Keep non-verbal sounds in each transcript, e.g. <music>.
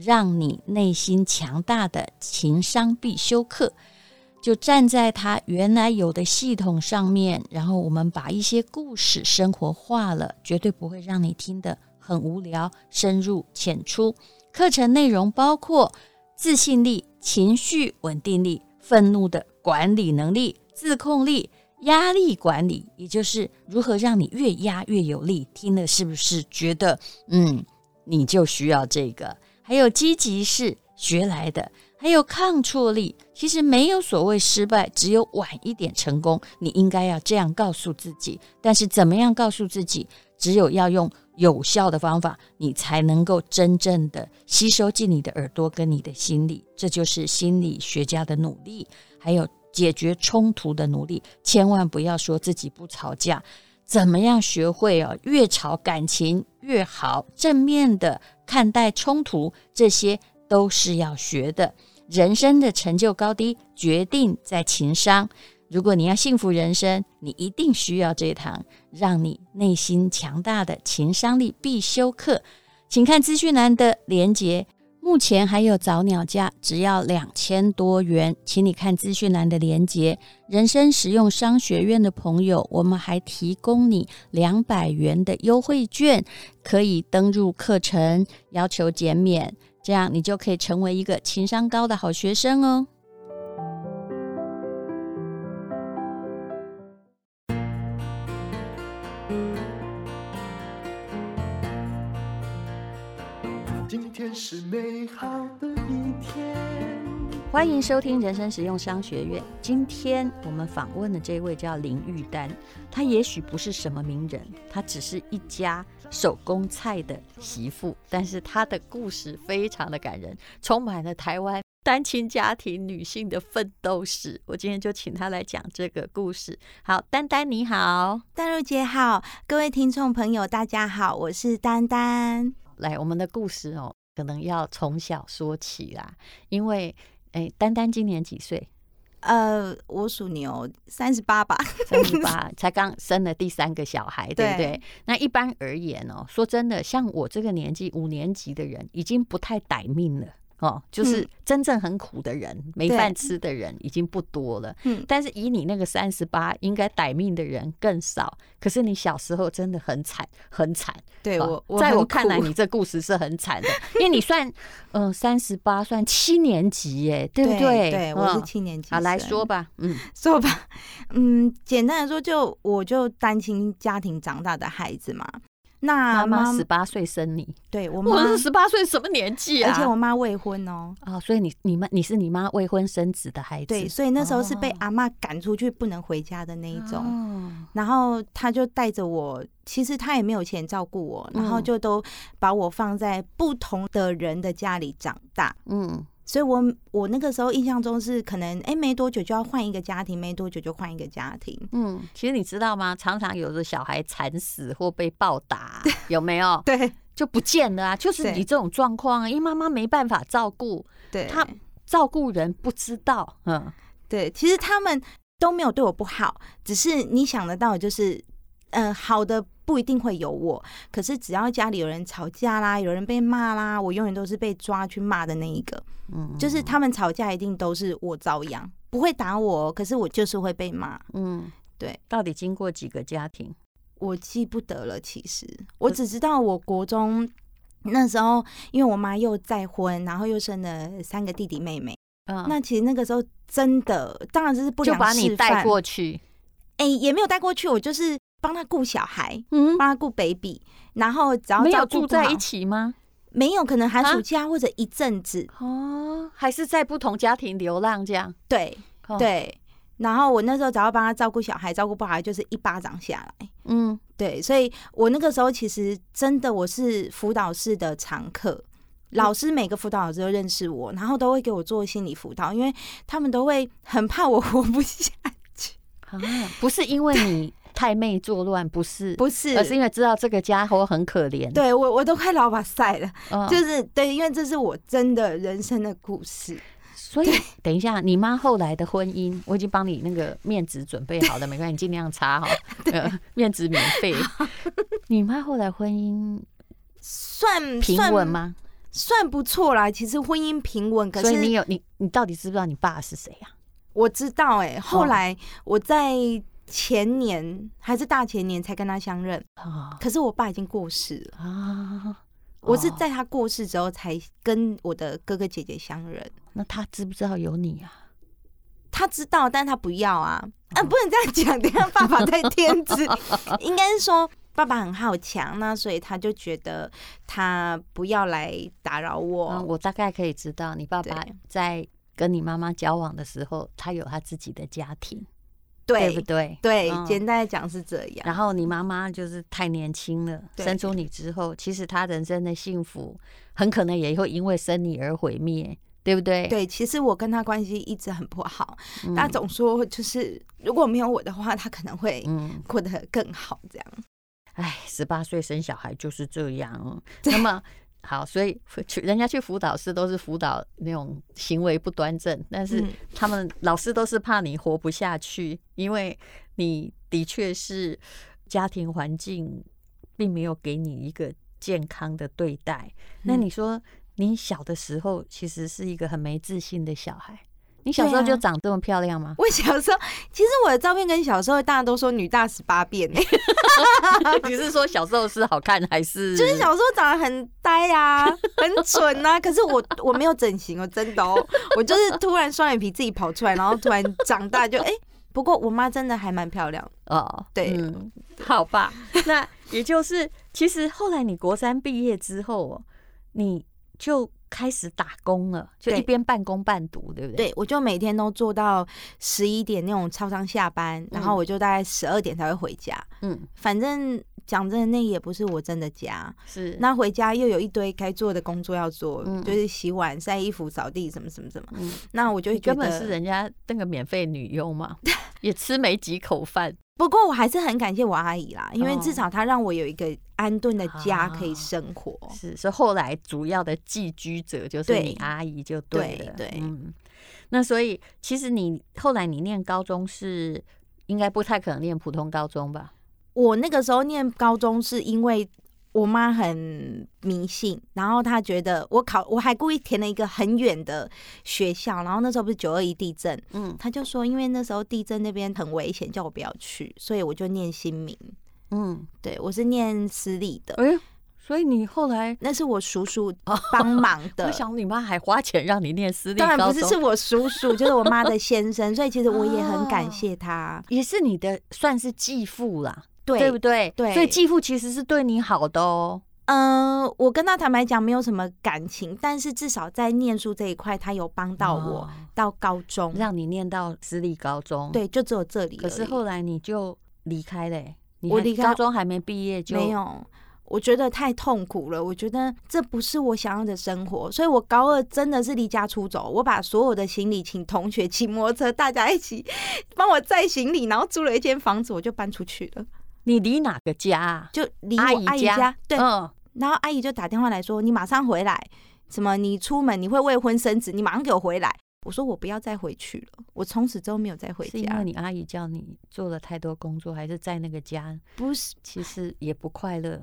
让你内心强大的情商必修课，就站在他原来有的系统上面，然后我们把一些故事生活化了，绝对不会让你听得很无聊，深入浅出。课程内容包括自信力、情绪稳定力、愤怒的管理能力、自控力。压力管理，也就是如何让你越压越有力。听了是不是觉得，嗯，你就需要这个？还有积极是学来的，还有抗挫力。其实没有所谓失败，只有晚一点成功。你应该要这样告诉自己。但是怎么样告诉自己？只有要用有效的方法，你才能够真正的吸收进你的耳朵跟你的心里。这就是心理学家的努力。还有。解决冲突的努力，千万不要说自己不吵架。怎么样学会啊？越吵感情越好，正面的看待冲突，这些都是要学的。人生的成就高低决定在情商。如果你要幸福人生，你一定需要这堂让你内心强大的情商力必修课。请看资讯栏的连接。目前还有早鸟价，只要两千多元，请你看资讯栏的连接。人生实用商学院的朋友，我们还提供你两百元的优惠券，可以登入课程，要求减免，这样你就可以成为一个情商高的好学生哦。是美好的一天。欢迎收听人生实用商学院。今天我们访问的这位叫林玉丹，她也许不是什么名人，她只是一家手工菜的媳妇，但是她的故事非常的感人，充满了台湾单亲家庭女性的奋斗史。我今天就请她来讲这个故事。好，丹丹你好，丹如姐好，各位听众朋友大家好，我是丹丹。来，我们的故事哦。可能要从小说起啦，因为哎，丹丹今年几岁？呃，我属牛，三十八吧，三十 <laughs> 八，才刚生了第三个小孩，对不对？对。那一般而言哦，说真的，像我这个年纪五年级的人，已经不太歹命了。哦，就是真正很苦的人，嗯、没饭吃的人已经不多了。嗯，但是以你那个三十八，应该歹命的人更少。可是你小时候真的很惨，很惨。对我，我在我看来，你这故事是很惨的，<laughs> 因为你算，嗯，三十八算七年级，耶，对不对？对，对，我是七年级。好，来说吧，嗯，说吧，嗯，简单的说，就我就单亲家庭长大的孩子嘛。那妈妈十八岁生你，对我妈是十八岁什么年纪啊？而且我妈未婚哦，啊、哦，所以你你们你是你妈未婚生子的孩子，对，所以那时候是被阿妈赶出去不能回家的那一种，哦、然后他就带着我，其实他也没有钱照顾我，然后就都把我放在不同的人的家里长大，嗯。所以我，我我那个时候印象中是可能，哎，没多久就要换一个家庭，没多久就换一个家庭。嗯，其实你知道吗？常常有的小孩惨死或被暴打，有没有？对，就不见了啊！就是你这种状况，因为妈妈没办法照顾，对，他照顾人不知道，嗯，对，其实他们都没有对我不好，只是你想得到，就是，嗯、呃，好的。不一定会有我，可是只要家里有人吵架啦，有人被骂啦，我永远都是被抓去骂的那一个。嗯，就是他们吵架一定都是我遭殃，不会打我，可是我就是会被骂。嗯，对。到底经过几个家庭？我记不得了。其实我只知道，我国中那时候，因为我妈又再婚，然后又生了三个弟弟妹妹。嗯，那其实那个时候真的，当然就是不良示范，就把你带过去。哎，也没有带过去，我就是。帮他顾小孩，嗯，帮他顾 baby，然后只要没有住在一起吗？没有，可能寒暑假或者一阵子哦，还是在不同家庭流浪这样。对对，然后我那时候只要帮他照顾小孩，照顾不好就是一巴掌下来。嗯，对，所以我那个时候其实真的我是辅导室的常客，老师每个辅导老师都认识我，然后都会给我做心理辅导，因为他们都会很怕我活不下去。啊，不是因为你太妹作乱，不是，不是，而是因为知道这个家伙很可怜。对我，我都快老把晒了，哦、就是对，因为这是我真的人生的故事。所以，等一下，你妈后来的婚姻，我已经帮你那个面子准备好了，没关系，你尽量擦哈。<laughs> 呃，面子免费。<laughs> 你妈后来婚姻算平稳吗？算不错啦，其实婚姻平稳。可是所以你有你，你到底知不知道你爸是谁呀？我知道，哎，后来我在前年还是大前年才跟他相认。可是我爸已经过世了啊。我是在他过世之后才跟我的哥哥姐姐相认。那他知不知道有你啊？他知道，但他不要啊！啊，不能这样讲，等下爸爸太天真。<laughs> 应该是说爸爸很好强，那所以他就觉得他不要来打扰我。嗯，我大概可以知道，你爸爸在跟你妈妈交往的时候，他有他自己的家庭。对，不对？对，嗯、简单来讲是这样。然后你妈妈就是太年轻了，生出你之后，其实她人生的幸福很可能也会因为生你而毁灭，对不对？对，其实我跟她关系一直很不好，她、嗯、总说就是如果没有我的话，她可能会过得更好这样。哎、嗯，十八岁生小孩就是这样。那么。好，所以去人家去辅导室都是辅导那种行为不端正，但是他们老师都是怕你活不下去，因为你的确是家庭环境并没有给你一个健康的对待。那你说你小的时候其实是一个很没自信的小孩。你小时候就长这么漂亮吗？我小时候，其实我的照片跟小时候大家都说女大十八变呢。<laughs> 你是说小时候是好看还是？就是小时候长得很呆呀、啊，很蠢啊。可是我我没有整形哦，真的哦，我就是突然双眼皮自己跑出来，然后突然长大就哎、欸。不过我妈真的还蛮漂亮哦。对、嗯，好吧。那也就是，其实后来你国三毕业之后哦，你就。开始打工了，就一边半工半读，对，对不对？对，我就每天都做到十一点那种超商下班，嗯、然后我就大概十二点才会回家。嗯，反正讲真的，那也不是我真的家。是，那回家又有一堆该做的工作要做，嗯、就是洗碗、晒衣服、扫地什么什么什么。嗯，那我就觉得根本是人家那个免费女佣嘛，<laughs> 也吃没几口饭。不过我还是很感谢我阿姨啦，因为至少她让我有一个安顿的家可以生活。哦、是，所以后来主要的寄居者就是你阿姨就对了。对，那所以其实你后来你念高中是应该不太可能念普通高中吧？我那个时候念高中是因为。我妈很迷信，然后她觉得我考，我还故意填了一个很远的学校，然后那时候不是九二一地震，嗯，她就说因为那时候地震那边很危险，叫我不要去，所以我就念新民，嗯，对，我是念私立的，哎，所以你后来那是我叔叔 <laughs> 帮忙的，我想你妈还花钱让你念私立，当然不是，是我叔叔，就是我妈的 <laughs> 先生，所以其实我也很感谢他，也是你的算是继父啦。对，对不对？对，所以继父其实是对你好的哦。嗯，我跟他坦白讲，没有什么感情，但是至少在念书这一块，他有帮到我到高中，让你念到私立高中。对，就只有这里。可是后来你就离开了，我离开高中还没毕业就没有。我觉得太痛苦了，我觉得这不是我想要的生活，所以我高二真的是离家出走。我把所有的行李请同学 <laughs> 骑摩托车，大家一起帮我载行李，然后租了一间房子，我就搬出去了。你离哪个家啊？就离我阿姨家。对，嗯。然后阿姨就打电话来说：“你马上回来，什么？你出门你会未婚生子，你马上给我回来。”我说：“我不要再回去了。”我从此之后没有再回家。是因为你阿姨叫你做了太多工作，还是在那个家？不是，其实也不快乐。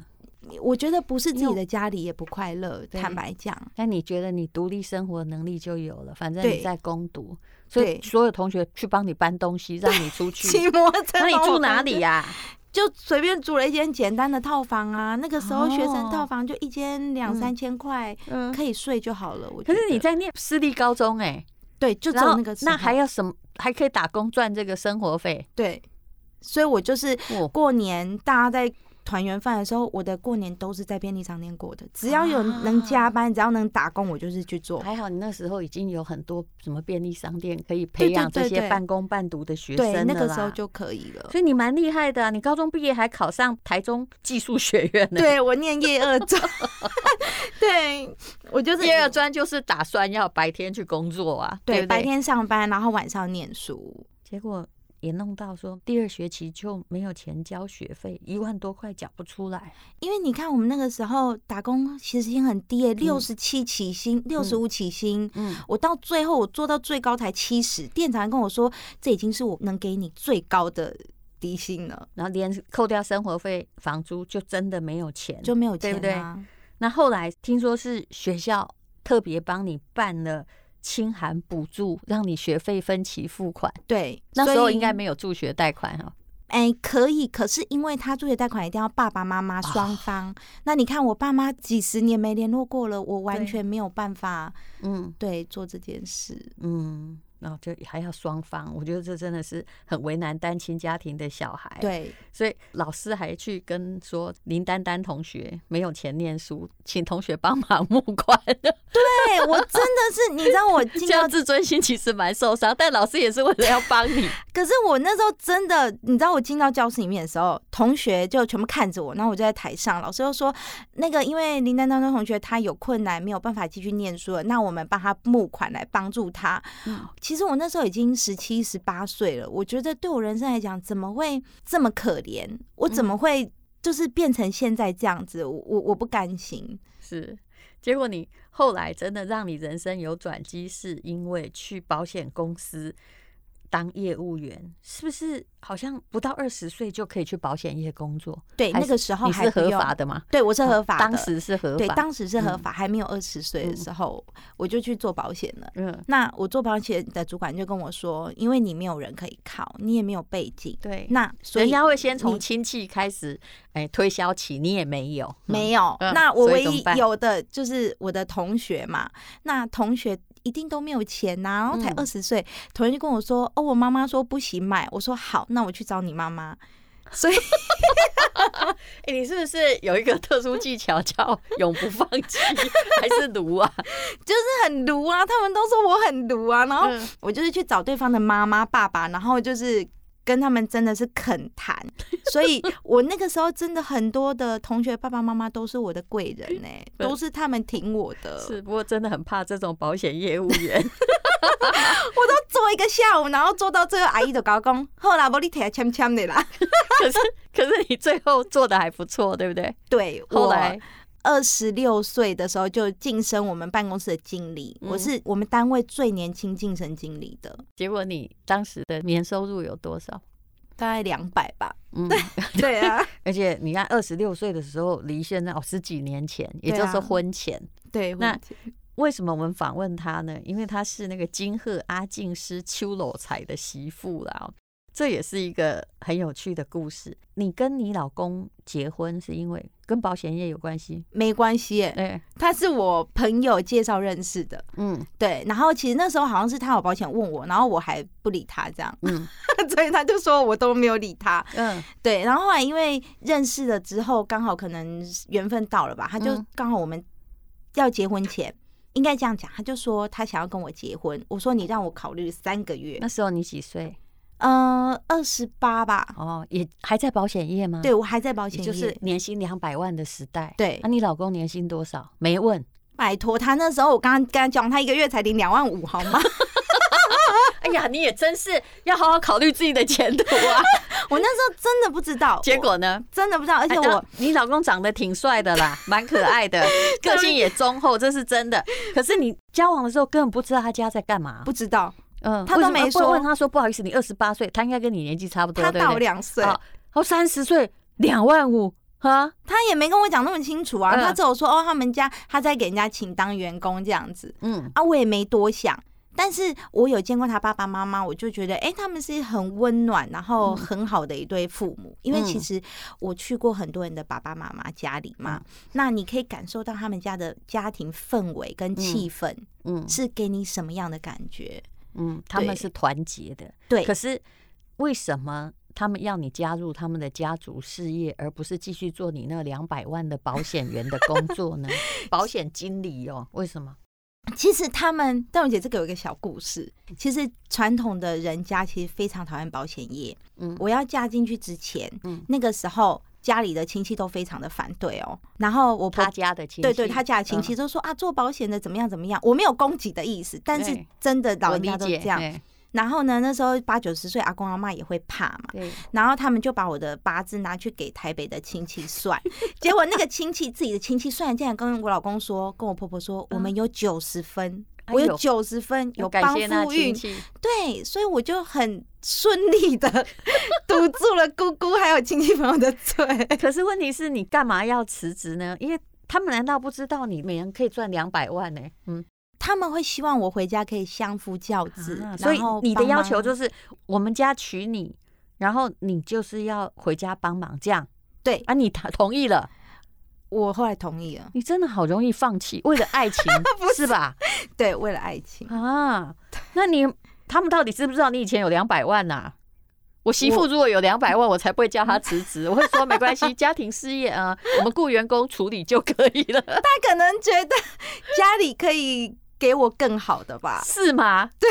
我觉得不是自己的家里也不快乐。坦白讲，但你觉得你独立生活能力就有了，反正你在攻读，所以所有同学去帮你搬东西，让你出去 <laughs> 骑摩托车。那你住哪里呀？就随便租了一间简单的套房啊，那个时候学生套房就一间两三千块，可以睡就好了。我。可是你在念私立高中哎，对，就只有那个，那还要什么？还可以打工赚这个生活费？对，所以我就是过年大家在团圆饭的时候，我的过年都是在便利商店过的。只要有能加班，啊、只要能打工，我就是去做。还好你那时候已经有很多什么便利商店可以培养这些半工半读的学生了。对，那个时候就可以了。所以你蛮厉害的、啊，你高中毕业还考上台中技术学院呢。对，我念夜二专，<laughs> 对我就是夜二专，就是打算要白天去工作啊，对白天上班，然后晚上念书，结果。也弄到说第二学期就没有钱交学费，一万多块缴不出来。因为你看我们那个时候打工其实薪很低，六十七起薪，六十五起薪。嗯，我到最后我做到最高才七十，店长跟我说这已经是我能给你最高的底薪了。然后连扣掉生活费、房租，就真的没有钱，就没有钱，对不对？那后来听说是学校特别帮你办了。清寒补助，让你学费分期付款。对，那时候应该没有助学贷款哈。哎、欸，可以，可是因为他助学贷款一定要爸爸妈妈双方。哦、那你看我爸妈几十年没联络过了，我完全没有办法。嗯，对，做这件事。嗯。然后就还要双方，我觉得这真的是很为难单亲家庭的小孩。对，所以老师还去跟说林丹丹同学没有钱念书，请同学帮忙募款。<laughs> 对，我真的是，你知道我 <laughs> 进到自尊心其实蛮受伤，但老师也是为了要帮你。<laughs> 可是我那时候真的，你知道我进到教室里面的时候，同学就全部看着我，然后我就在台上，老师又说那个因为林丹丹同学他有困难，没有办法继续念书了，那我们帮他募款来帮助他。嗯。其实我那时候已经十七、十八岁了，我觉得对我人生来讲，怎么会这么可怜？我怎么会就是变成现在这样子？我我我不甘心。是，结果你后来真的让你人生有转机，是因为去保险公司。当业务员是不是好像不到二十岁就可以去保险业工作？对，那个时候还是合法的吗？对，我是合法的，当时是合法。对，当时是合法，还没有二十岁的时候，我就去做保险了。嗯，那我做保险的主管就跟我说，因为你没有人可以靠，你也没有背景，对，那所以人家会先从亲戚开始，哎，推销起，你也没有，没有。那我唯一有的就是我的同学嘛，那同学。一定都没有钱呐、啊，然后才二十岁，同学就跟我说：“哦，我妈妈说不行买。”我说：“好，那我去找你妈妈。”所以，<laughs> 你是不是有一个特殊技巧叫永不放弃，还是毒啊？<laughs> 就是很毒啊，他们都说我很毒啊，然后我就是去找对方的妈妈、爸爸，然后就是。跟他们真的是肯谈，<laughs> 所以我那个时候真的很多的同学爸爸妈妈都是我的贵人呢、欸，<laughs> 都是他们挺我的。是，不过真的很怕这种保险业务员，<laughs> 我都做一个下午，然后做到最后阿姨就搞工，后来我你提来签签的啦。可是可是你最后做的还不错，对不对？对，后来。二十六岁的时候就晋升我们办公室的经理，我是我们单位最年轻晋升经理的。结果你当时的年收入有多少？大概两百吧。嗯，对 <laughs> 啊。而且你看，二十六岁的时候离现在哦十几年前，也就是婚前。对，那为什么我们访问他呢？因为他是那个金鹤阿静师邱老财的媳妇啦。这也是一个很有趣的故事。你跟你老公结婚是因为跟保险业有关系？没关系，哎，他是我朋友介绍认识的。嗯，对。然后其实那时候好像是他有保险问我，然后我还不理他这样。嗯，<laughs> 所以他就说我都没有理他。嗯，对。然后后来因为认识了之后，刚好可能缘分到了吧，他就刚好我们要结婚前，应该这样讲，他就说他想要跟我结婚。我说你让我考虑三个月。那时候你几岁？呃，二十八吧。哦，也还在保险业吗？对，我还在保险业，就是年薪两百万的时代。对，那、啊、你老公年薪多少？没问。拜托，他那时候我刚刚跟他讲，他一个月才领两万五，好吗？<laughs> 哎呀，你也真是要好好考虑自己的前途啊！<laughs> 我那时候真的不知道，结果呢？真的不知道，而且我、哎、你老公长得挺帅的啦，蛮可爱的，<laughs> 个性也忠厚，这是真的。可是你交往的时候根本不知道他家在干嘛，不知道。嗯，他都没说。问他说：“不好意思，你二十八岁，他应该跟你年纪差不多，他大我两岁。哦，三十岁，两万五，哈，他也没跟我讲那么清楚啊。他只有说哦，他们家他在给人家请当员工这样子。嗯，啊，我也没多想。但是我有见过他爸爸妈妈，我就觉得，哎，他们是很温暖，然后很好的一对父母。因为其实我去过很多人的爸爸妈妈家里嘛，那你可以感受到他们家的家庭氛围跟气氛，嗯，是给你什么样的感觉？”嗯，他们是团结的，对。可是为什么他们要你加入他们的家族事业，而不是继续做你那两百万的保险员的工作呢？<laughs> 保险经理哦，为什么？其实他们邓文姐这个有一个小故事。其实传统的人家其实非常讨厌保险业。嗯，我要嫁进去之前，嗯，那个时候家里的亲戚都非常的反对哦。然后我他家的亲戚，对对，他家的亲戚都说啊，做保险的怎么样怎么样。我没有攻击的意思，但是真的老人家都这样。然后呢，那时候八九十岁阿公阿妈也会怕嘛。然后他们就把我的八字拿去给台北的亲戚算，<laughs> 结果那个亲戚自己的亲戚算，竟然跟我老公说，跟我婆婆说，我们有九十分，我有九十分，有帮夫运。对，所以我就很顺利的 <laughs> 堵住了姑姑还有亲戚朋友的嘴。可是问题是你干嘛要辞职呢？因为他们难道不知道你每年可以赚两百万呢？嗯。他们会希望我回家可以相夫教子，啊，所以你的要求就是我们家娶你，然后你就是要回家帮忙，这样对啊？你同意了，我后来同意了。你真的好容易放弃，为了爱情 <laughs> 不是，是吧？<laughs> 对，为了爱情啊。那你他们到底知不知道你以前有两百万呐？我媳妇如果有两百万，我才不会叫她辞职。我会说没关系，家庭事业啊，我们雇员工处理就可以了。他可能觉得家里可以。给我更好的吧？是吗？对，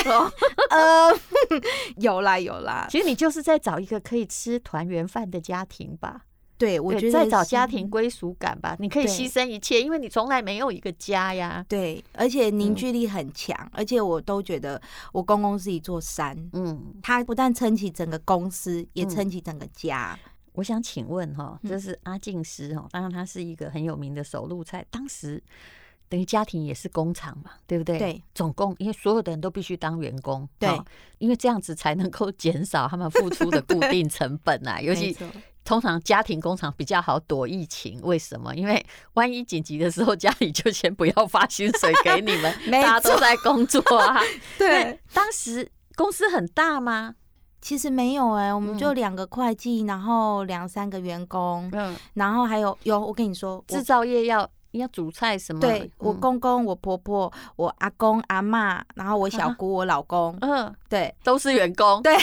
呃，<laughs> 有啦有啦。其实你就是在找一个可以吃团圆饭的家庭吧？对，我觉得在找家庭归属感吧。你可以牺牲一切，因为你从来没有一个家呀。对，而且凝聚力很强，而且我都觉得我公公是一座山。嗯，他不但撑起整个公司，也撑起整个家。我想请问哈，这是阿静师哈，当然他是一个很有名的手路菜，当时。等于家庭也是工厂嘛，对不对？对，总共因为所有的人都必须当员工，对，因为这样子才能够减少他们付出的固 <laughs> 定成本啊。尤其通常家庭工厂比较好躲疫情，为什么？因为 <laughs> 万一紧急的时候，家里就先不要发薪水给你们，<laughs> 大家都在工作啊。<laughs> 对，当时公司很大吗？其实没有哎、欸，我们就两个会计，然后两三个员工，嗯，然后还有有我跟你说，制造业要。要煮菜什么？对，我公公、我婆婆、我阿公、阿妈，然后我小姑、我老公，嗯，对，都是员工，对，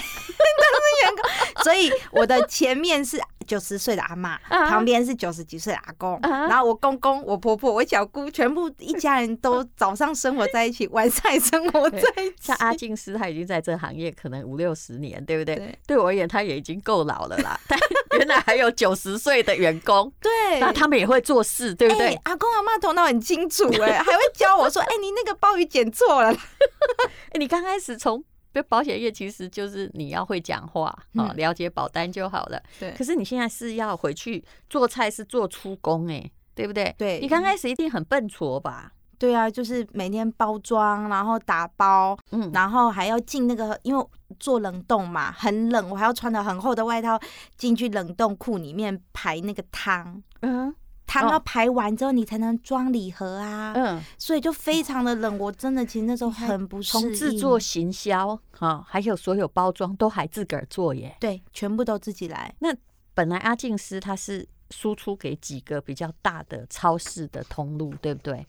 员工。<laughs> 所以我的前面是九十岁的阿妈，旁边是九十几岁的阿公，然后我公公、我婆婆、我小姑，全部一家人都早上生活在一起，晚上也生活在一起。像阿静师，他已经在这行业可能五六十年，对不对？对，对我而言，他也已经够老了啦。<laughs> 但原来还有九十岁的员工，<laughs> 对，那他们也会做事，对不对？阿公阿妈头脑很清楚，哎，还会教我说，哎，你那个鲍鱼剪错了。哎，你刚开始从保险业，其实就是你要会讲话啊，了解保单就好了。对。可是你现在是要回去做菜，是做出工，哎，对不对？对。你刚开始一定很笨拙吧？对啊，就是每天包装，然后打包，嗯，然后还要进那个，因为做冷冻嘛，很冷，我还要穿的很厚的外套进去冷冻库里面排那个汤，嗯，汤要排完之后你才能装礼盒啊，嗯，所以就非常的冷，我真的其实那时候很不适应。从制作、行销，哈，还有所有包装都还自个儿做耶，对，全部都自己来。那本来阿静师他是输出给几个比较大的超市的通路，对不对？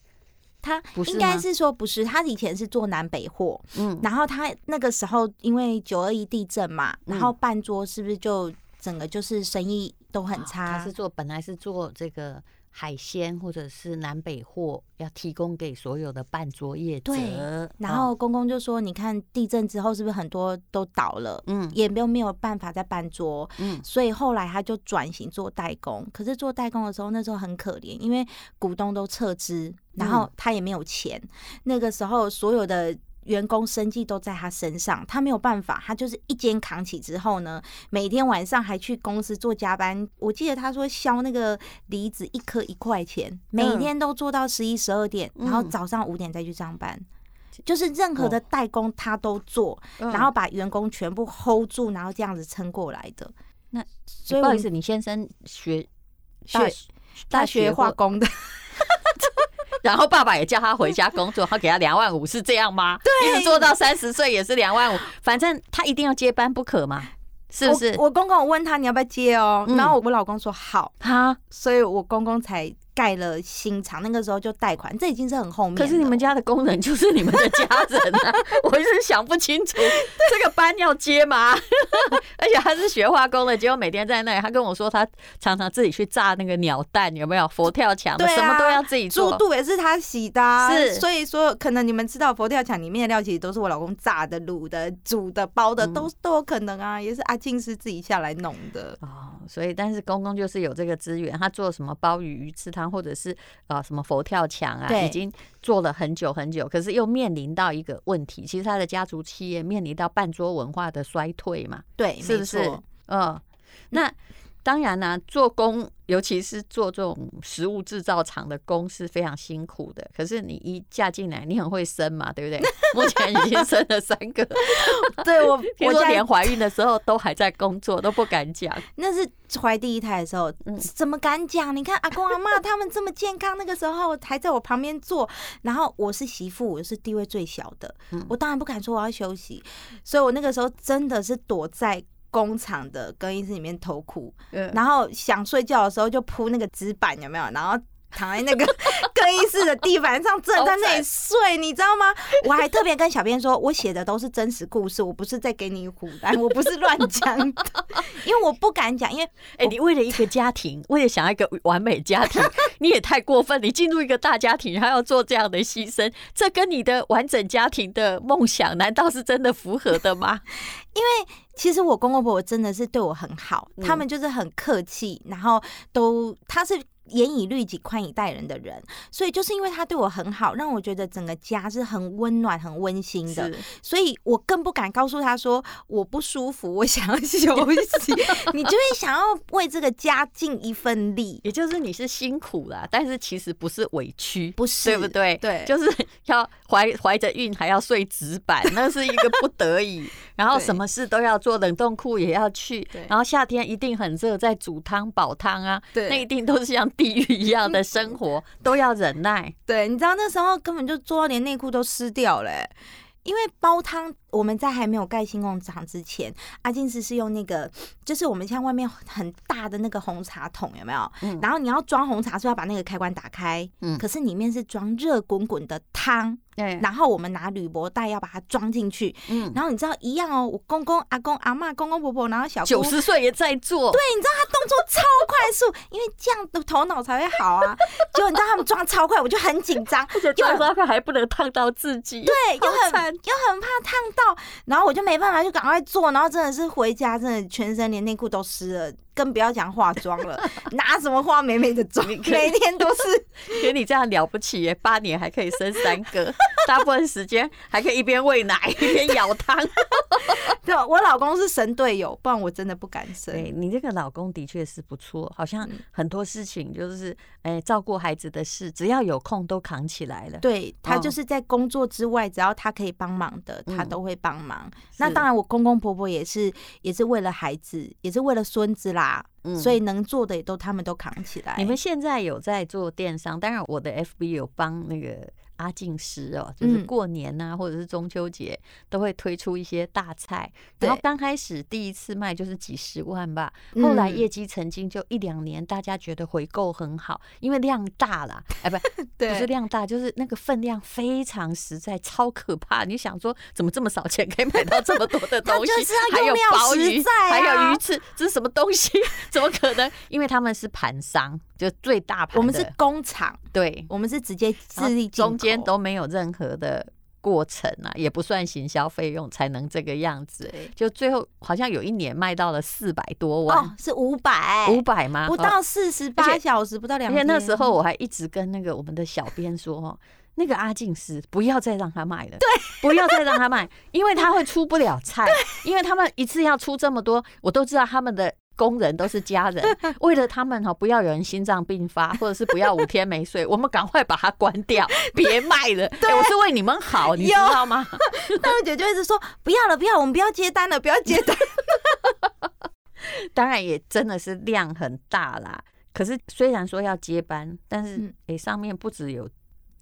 他应该是说不是，他以前是做南北货，嗯，然后他那个时候因为九二一地震嘛，然后半桌是不是就整个就是生意都很差？他是做本来是做这个。海鲜或者是南北货要提供给所有的办桌业者。对，然后公公就说：“你看地震之后是不是很多都倒了？嗯，也没有没有办法再办桌。嗯，所以后来他就转型做代工。可是做代工的时候，那时候很可怜，因为股东都撤资，然后他也没有钱。那个时候所有的。”员工生计都在他身上，他没有办法，他就是一肩扛起之后呢，每天晚上还去公司做加班。我记得他说削那个梨子一颗一块钱，每天都做到十一十二点，然后早上五点再去上班，就是任何的代工他都做，然后把员工全部 hold 住，然后这样子撑过来的。那所以不好意思，你先生学学大学化工的。<laughs> 然后爸爸也叫他回家工作，他给他两万五，是这样吗？对，一直做到三十岁也是两万五，反正他一定要接班不可嘛，是不是？我，我公公我问他你要不要接哦，然后我老公说好，哈，所以我公公才盖了新厂，那个时候就贷款，这已经是很后面。可是你们家的工人就是你们的家人啊，<laughs> 我一直想不清楚这个班要接吗？<laughs> 而且他是学化工的，结果每天在那里，他跟我说他常常自己去炸那个鸟蛋，有没有佛跳墙？对、啊，什么都要自己做。猪肚也是他洗的、啊，是。所以说，可能你们知道佛跳墙里面的料，其实都是我老公炸的、卤的、煮的、包的，都都有可能啊，也是阿静是自己下来弄的。哦，所以但是公公就是有这个资源，他做什么鲍鱼鱼翅汤。或者是啊什么佛跳墙啊，已经做了很久很久，可是又面临到一个问题，其实他的家族企业面临到半桌文化的衰退嘛，对，是不是？嗯，那。当然呢、啊，做工，尤其是做这种食物制造厂的工是非常辛苦的。可是你一嫁进来，你很会生嘛，对不对？<laughs> 目前已经生了三个。对，我，我连怀孕的时候都还在工作，都不敢讲。那是怀第一胎的时候，怎么敢讲？你看阿公阿妈他们这么健康，那个时候还在我旁边做，然后我是媳妇，我是地位最小的，我当然不敢说我要休息，所以我那个时候真的是躲在。工厂的更衣室里面偷哭，然后想睡觉的时候就铺那个纸板，有没有？然后躺在那个更衣室的地板上，正在那里睡，你知道吗？我还特别跟小编说，我写的都是真实故事，我不是在给你唬烂，我不是乱讲的，因为我不敢讲，因为哎、欸，你为了一个家庭，为了想要一个完美家庭，你也太过分，你进入一个大家庭还要做这样的牺牲，这跟你的完整家庭的梦想，难道是真的符合的吗？<laughs> 因为其实我公公婆婆真的是对我很好，他们就是很客气，然后都他是。严以律己，宽以待人的人，所以就是因为他对我很好，让我觉得整个家是很温暖、很温馨的。所以我更不敢告诉他说我不舒服，我想要 <laughs> 休 <laughs> 息。你就会想要为这个家尽一份力，也就是你是辛苦啦，但是其实不是委屈，不是对不对？对，就是 <laughs> 要怀怀着孕还要睡纸板，那是一个不得已。然后什么事都要做，冷冻库也要去。然后夏天一定很热，在煮汤煲汤啊，对，那一定都是像。地狱一样的生活 <laughs> 都要忍耐，对，你知道那时候根本就做到连内裤都湿掉了，因为煲汤。我们在还没有盖新工厂之前，阿金斯是用那个，就是我们像外面很大的那个红茶桶，有没有？嗯。然后你要装红茶，是要把那个开关打开。嗯。可是里面是装热滚滚的汤。对。然后我们拿铝箔袋要把它装进去。嗯。然后你知道一样哦，我公公、阿公、阿嬷、公公婆婆，然后小九十岁也在做。对，你知道他动作超快速，因为这样的头脑才会好啊。<laughs> 结果你知道他们装超快，我就很紧张，装超快还不能烫到自己。对，又很又很怕烫到。然后我就没办法，就赶快做。然后真的是回家，真的全身连内裤都湿了。更不要讲化妆了，拿什么化美美的妆？每天都是，<laughs> 给你这样了不起耶！八年还可以生三个，大部分时间还可以一边喂奶 <laughs> 一边舀汤。<laughs> 对，我老公是神队友，不然我真的不敢生。对，你这个老公的确是不错，好像很多事情就是哎，照顾孩子的事，只要有空都扛起来了。对，他就是在工作之外，只要他可以帮忙的，他都会帮忙。那当然，我公公婆婆也是，也是为了孩子，也是为了孙子啦。嗯，所以能做的也都他们都扛起来。你们现在有在做电商，当然我的 FB 有帮那个。阿静师哦，就是过年呐、啊，或者是中秋节，都会推出一些大菜。然后刚开始第一次卖就是几十万吧，后来业绩曾经就一两年，大家觉得回购很好，因为量大了。哎，不，<laughs> 不是量大，就是那个分量非常实在，超可怕。你想说，怎么这么少钱可以买到这么多的 <laughs> 东西？还有鲍鱼，还有鱼翅，这是什么东西？<laughs> 怎么可能？因为他们是盘商，就最大盘。我们是工厂，对，我们是直接自力中间都没有任何的过程啊，也不算行销费用，才能这个样子。就最后好像有一年卖到了四百多万，哦，是五百，五百吗？不到四十八小时，不到两天。而且那时候我还一直跟那个我们的小编说，<laughs> 那个阿静师不要再让他卖了，对，不要再让他卖，因为他会出不了菜，因为他们一次要出这么多，我都知道他们的。工人都是家人，<laughs> 为了他们哈，不要有人心脏病发，或者是不要五天没睡，<laughs> 我们赶快把它关掉，别卖了。对、欸，我是为你们好，你知道吗？<laughs> 大卫姐就一直说不要了，不要，我们不要接单了，不要接单。当然也真的是量很大啦。可是虽然说要接班，但是哎、欸，上面不只有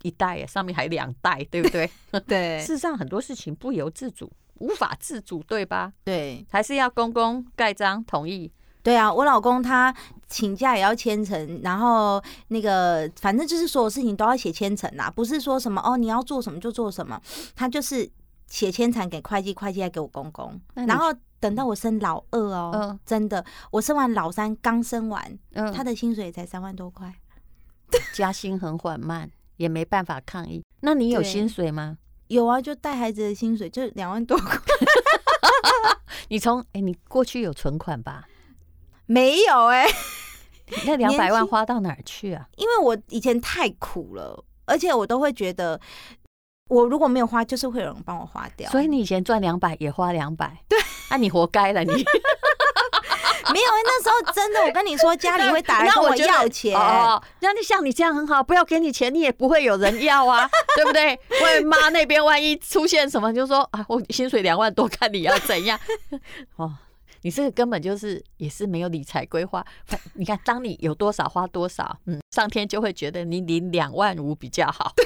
一代，上面还两代，对不对？对。事实上很多事情不由自主，无法自主，对吧？对，还是要公公盖章同意。对啊，我老公他请假也要签呈，然后那个反正就是所有事情都要写签呈啊，不是说什么哦你要做什么就做什么，他就是写签呈给会计，会计再给我公公，然后等到我生老二哦，嗯、真的，我生完老三刚生完，嗯、他的薪水才三万多块，加薪很缓慢，也没办法抗议。那你有薪水吗？有啊，就带孩子的薪水就两万多块。<laughs> 你从哎、欸，你过去有存款吧？没有哎、欸，<laughs> 那两百万花到哪儿去啊？因为我以前太苦了，而且我都会觉得，我如果没有花，就是会有人帮我花掉。所以你以前赚两百也花两百，<laughs> 对，那、啊、你活该了你。<laughs> 没有，那时候真的，我跟你说，家里会打来跟我要钱。哦，那你像你这样很好，不要给你钱，你也不会有人要啊，对不对？万一妈那边万一出现什么，就说啊，我薪水两万多，看你要怎样。哦，你这个根本就是也是没有理财规划。你看，当你有多少花多少，嗯，上天就会觉得你领两万五比较好。<laughs>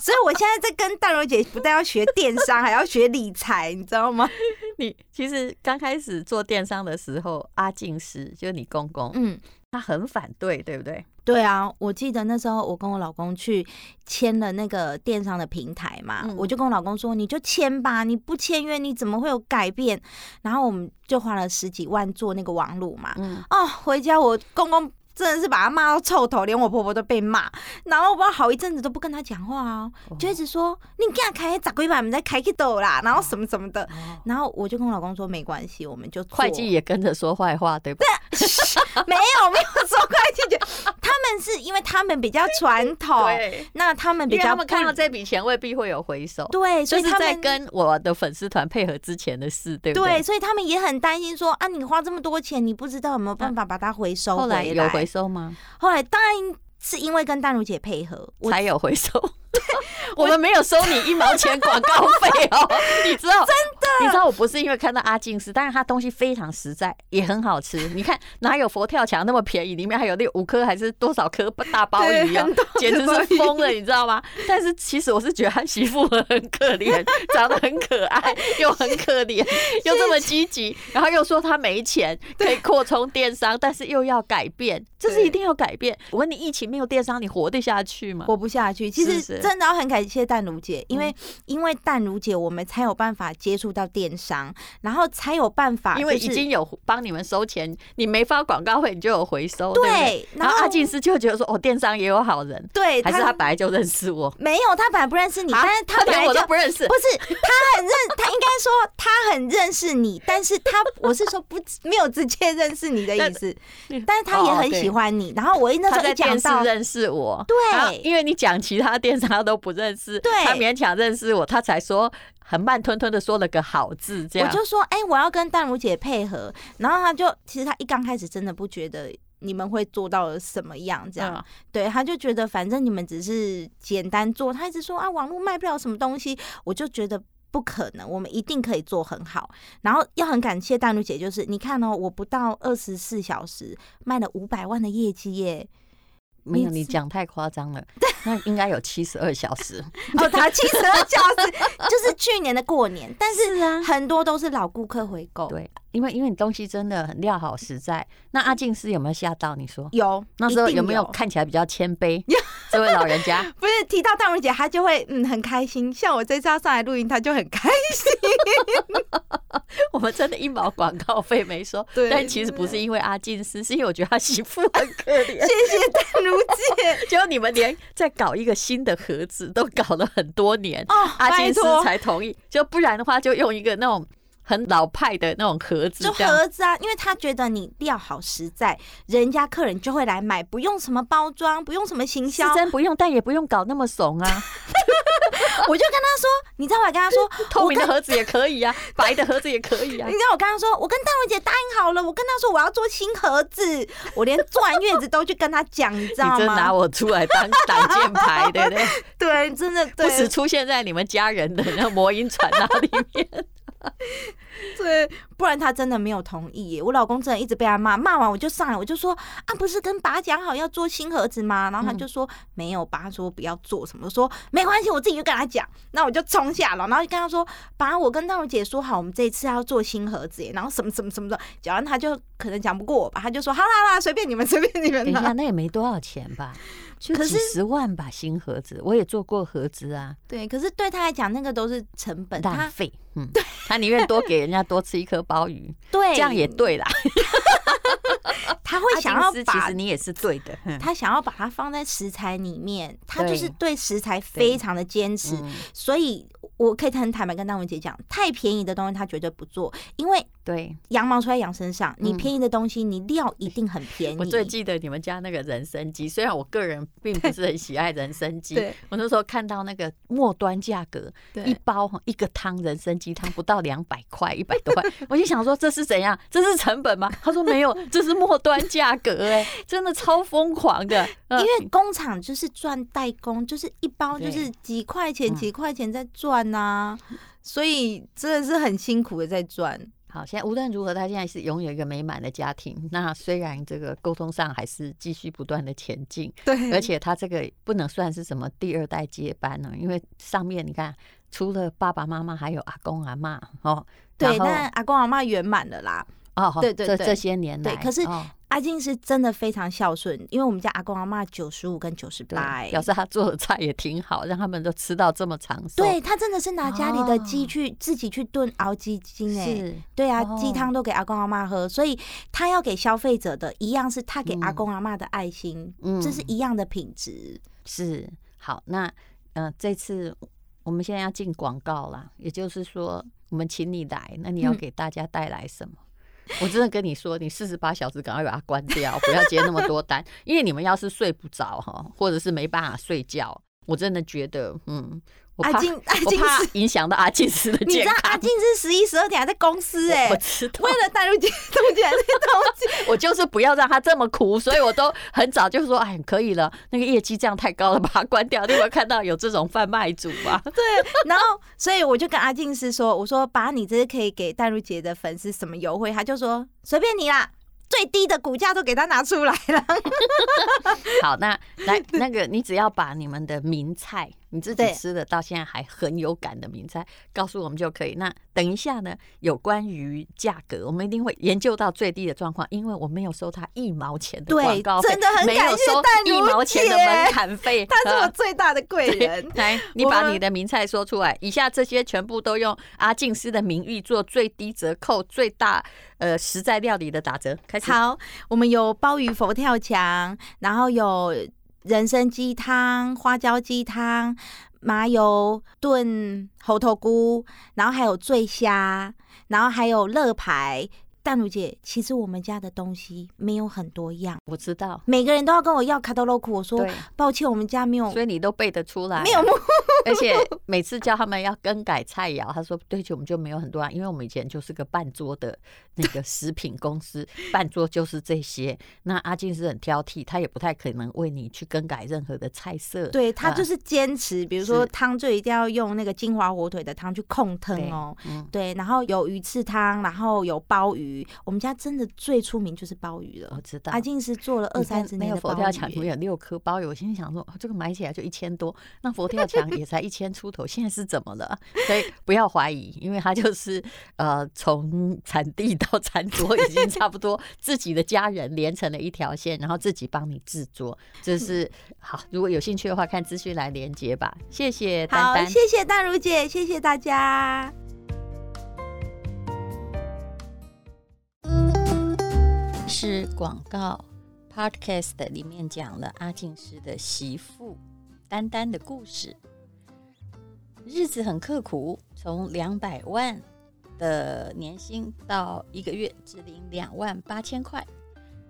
所以我现在在跟大柔姐，不但要学电商，还要学理财，你知道吗？<laughs> 你其实刚开始做电商的时候，阿静师就是你公公，嗯，他很反对，对不对？对啊，我记得那时候我跟我老公去签了那个电商的平台嘛，嗯、我就跟我老公说：“你就签吧，你不签约你怎么会有改变？”然后我们就花了十几万做那个网路嘛，嗯，哦，回家我公公。真的是把他骂到臭头，连我婆婆都被骂。然后我爸好一阵子都不跟他讲话哦，就一直说你给他开咋鬼把，你在开去斗啦，然后什么什么的。然后我就跟我老公说没关系，我们就会计也跟着说坏话，对不对？<laughs> 没有没有说会计，<laughs> 他们是因为他们比较传统，那他们比较他们看到这笔钱未必会有回收，对，所以他们在跟我的粉丝团配合之前的事，对不对？对，所以他们也很担心说啊，你花这么多钱，你不知道有没有办法把它回收回来？后来有回收吗？后来当然是因为跟淡如姐配合才有回收。<laughs> 我们没有收你一毛钱广告费哦，<laughs> 你知道？真的，你知道我不是因为看到阿静是，但是他东西非常实在，也很好吃。你看哪有佛跳墙那么便宜？里面还有那五颗还是多少颗大鲍鱼啊？<laughs> 简直是疯了，你知道吗？但是其实我是觉得他媳妇很可怜，长得很可爱，又很可怜，又这么积极，然后又说他没钱可以扩充电商，但是又要改变，这是一定要改变。我问你，疫情没有电商，你活得下去吗？活不下去。其实真的要很感谢淡如姐，因为因为淡如姐，我们才有办法接触到电商，然后才有办法，因为已经有帮你们收钱，你没发广告费，你就有回收。对，然后阿静师就觉得说，哦，电商也有好人，对，还是他本来就认识我？没有，他本来不认识你，但是他连我都不认识。不是，他很认，他应该说他很认识你，但是他我是说不没有直接认识你的意思，但是他也很喜欢你。然后我那时候一讲到认识我，对，因为你讲其他电商他都不认识。对，他勉强认识我，他才说很慢吞吞的说了个好字，这样。我就说，哎、欸，我要跟淡如姐配合，然后他就其实他一刚开始真的不觉得你们会做到什么样，这样，嗯、对，他就觉得反正你们只是简单做，他一直说啊，网络卖不了什么东西，我就觉得不可能，我们一定可以做很好。然后要很感谢淡如姐，就是你看哦，我不到二十四小时卖了五百万的业绩耶。没有，你讲太夸张了。那应该有七十二小时。<laughs> 哦，他七十二小时就是去年的过年，但是很多都是老顾客回购。对，因为因为你东西真的很料好实在。那阿进师有没有吓到？你说有，那时候有没有看起来比较谦卑？<laughs> 这位老人家 <laughs> 不是提到淡如姐，她就会嗯很开心。像我这次要上来录音，她就很开心。<laughs> 我们真的一毛广告费没收，对但其实不是因为阿进师，是因为我觉得他媳妇很可怜。谢谢淡如姐，就你们连在搞一个新的盒子都搞了很多年，哦、阿进师才同意。就不然的话，就用一个那种很老派的那种盒子，就盒子啊，因为他觉得你料好实在，人家客人就会来买，不用什么包装，不用什么行销，真不用，但也不用搞那么怂啊。<laughs> 我就跟他说，你知道我跟他说，<laughs> 透明的盒子也可以啊，<laughs> 白的盒子也可以啊。你知道我跟他说，我跟淡如姐答应好了，我跟他说我要做新盒子，我连坐完月子都去跟他讲，你知道吗？你真拿我出来当挡箭牌，对不对？对，真的对，不时出现在你们家人的那魔音传达里面。<laughs> 对，不然他真的没有同意耶。我老公真的一直被他骂，骂完我就上来，我就说啊，不是跟爸讲好要做新盒子吗？然后他就说、嗯、没有，爸说不要做什么，我说没关系，我自己就跟他讲。那我就冲下了，然后就跟他说，爸，我跟淡如姐说好，我们这一次要做新盒子耶，然后什么什么什么的，讲完他就可能讲不过我吧，他就说好啦好啦，随便你们，随便你们。等一下，那也没多少钱吧？就几十万吧，新盒子，我也做过盒子啊。对，可是对他来讲，那个都是成本，浪费。嗯，对，他宁愿多给人家多吃一颗鲍鱼，<laughs> 对，这样也对啦。<laughs> 他会想要把，其实你也是对的。他想要把它放在食材里面，他就是对食材非常的坚持，所以。我可以很坦白跟大文姐讲，太便宜的东西他绝对不做，因为对羊毛出在羊身上，你便宜的东西，你料一定很便宜。我最记得你们家那个人参鸡，虽然我个人并不是很喜爱人参鸡，<laughs> 我那时候看到那个末端价格，一包一个汤人参鸡汤不到两百块，一百多块，<laughs> 我就想说这是怎样？这是成本吗？他说没有，这是末端价格，哎，真的超疯狂的，因为工厂就是赚代工，就是一包就是几块钱几块钱在赚。呐，所以真的是很辛苦的在赚。好，现在无论如何，他现在是拥有一个美满的家庭。那虽然这个沟通上还是继续不断的前进，对，而且他这个不能算是什么第二代接班呢，因为上面你看，除了爸爸妈妈，还有阿公阿妈哦。对，但阿公阿妈圆满了啦。哦，对对对，这这些年来，对，可是。哦阿静是真的非常孝顺，因为我们家阿公阿妈九十五跟九十八，表示他做的菜也挺好，让他们都吃到这么长寿。对，他真的是拿家里的鸡去、哦、自己去炖熬鸡精哎，是。对啊，鸡汤、哦、都给阿公阿妈喝，所以他要给消费者的一样是他给阿公阿妈的爱心，嗯，这是一样的品质。是好，那呃，这次我们现在要进广告了，也就是说，我们请你来，那你要给大家带来什么？嗯 <laughs> 我真的跟你说，你四十八小时赶快把它关掉，不要接那么多单，因为你们要是睡不着哈，或者是没办法睡觉，我真的觉得，嗯。阿静，阿静是影响到阿静斯的健康。你知道阿静是十一、十二点还在公司哎、欸，我知道。为了带入姐东姐那些东西，<laughs> 我就是不要让他这么苦，所以我都很早就说，哎，可以了，那个业绩这样太高了，把它关掉。你有没有看到有这种贩卖组吗？<laughs> 对，然后所以我就跟阿静斯说，我说把你这些可以给戴如姐的粉丝什么优惠，他就说随便你啦。最低的股价都给他拿出来了。<laughs> 好，那来那个，你只要把你们的名菜，你自己吃的到现在还很有感的名菜，告诉我们就可以。那等一下呢，有关于价格，我们一定会研究到最低的状况，因为我没有收他一毛钱的广告费，真的很感谢淡如姐，一毛钱的门槛费，他是我最大的贵人。来，你把你的名菜说出来，以下这些全部都用阿静师的名誉做最低折扣，最大。呃，实在料理的打折开始。好，我们有鲍鱼佛跳墙，然后有人参鸡汤、花椒鸡汤、麻油炖猴头菇，然后还有醉虾，然后还有乐排。淡如姐，其实我们家的东西没有很多样，我知道，每个人都要跟我要卡多洛库，我说抱歉，我们家没有，所以你都背得出来，没有，<laughs> 而且每次叫他们要更改菜肴，他说对不起，我们就没有很多样，因为我们以前就是个半桌的那个 <laughs> 食品公司，半桌就是这些。那阿静是很挑剔，他也不太可能为你去更改任何的菜色，对他就是坚持，比如说汤就一定要用那个金华火腿的汤去控汤哦，嗯，对，然后有鱼翅汤，然后有鲍鱼。我们家真的最出名就是鲍鱼了，我知道。阿静是做了二三十年的，佛跳墙里面有六颗鲍鱼，我心里想说，这个买起来就一千多，那佛跳墙也才一千出头，现在是怎么了？所以不要怀疑，因为它就是呃，从产地到餐桌已经差不多，自己的家人连成了一条线，然后自己帮你制作，这是好。如果有兴趣的话，看资讯来连接吧。谢谢丹丹，好，谢谢淡如姐，谢谢大家。是广告，Podcast 里面讲了阿静师的媳妇丹丹的故事。日子很刻苦，从两百万的年薪到一个月只领两万八千块。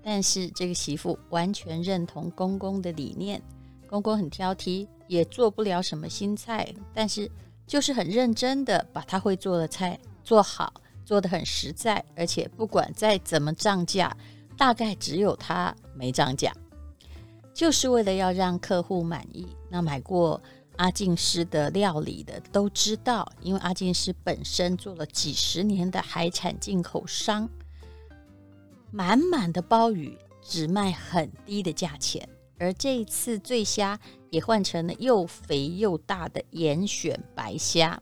但是这个媳妇完全认同公公的理念，公公很挑剔，也做不了什么新菜，但是就是很认真的把他会做的菜做好。做得很实在，而且不管再怎么涨价，大概只有他没涨价，就是为了要让客户满意。那买过阿静师的料理的都知道，因为阿静师本身做了几十年的海产进口商，满满的鲍鱼只卖很低的价钱，而这一次醉虾也换成了又肥又大的严选白虾。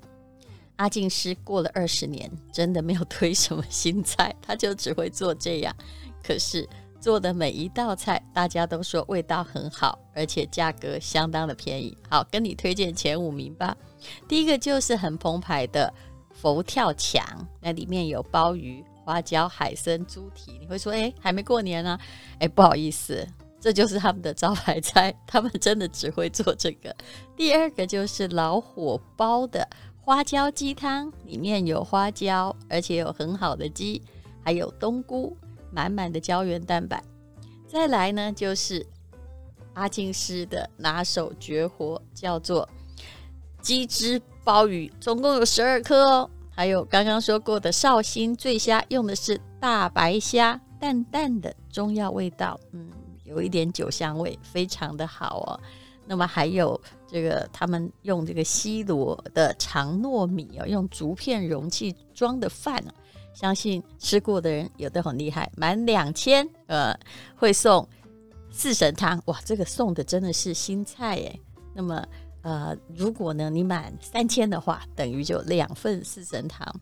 阿静师过了二十年，真的没有推什么新菜，他就只会做这样。可是做的每一道菜，大家都说味道很好，而且价格相当的便宜。好，跟你推荐前五名吧。第一个就是很澎湃的佛跳墙，那里面有鲍鱼、花椒、海参、猪蹄。你会说，哎，还没过年呢？哎，不好意思，这就是他们的招牌菜，他们真的只会做这个。第二个就是老火煲的。花椒鸡汤里面有花椒，而且有很好的鸡，还有冬菇，满满的胶原蛋白。再来呢，就是阿金师的拿手绝活，叫做鸡汁鲍鱼，总共有十二颗哦。还有刚刚说过的绍兴醉虾，用的是大白虾，淡淡的中药味道，嗯，有一点酒香味，非常的好哦。那么还有这个，他们用这个西罗的长糯米哦，用竹片容器装的饭啊，相信吃过的人有的很厉害，满两千呃会送四神汤，哇，这个送的真的是新菜耶。那么呃，如果呢你满三千的话，等于就两份四神汤，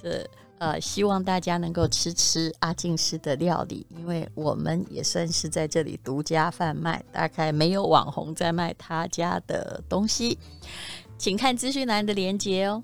这。呃，希望大家能够吃吃阿静师的料理，因为我们也算是在这里独家贩卖，大概没有网红在卖他家的东西，请看资讯栏的链接哦。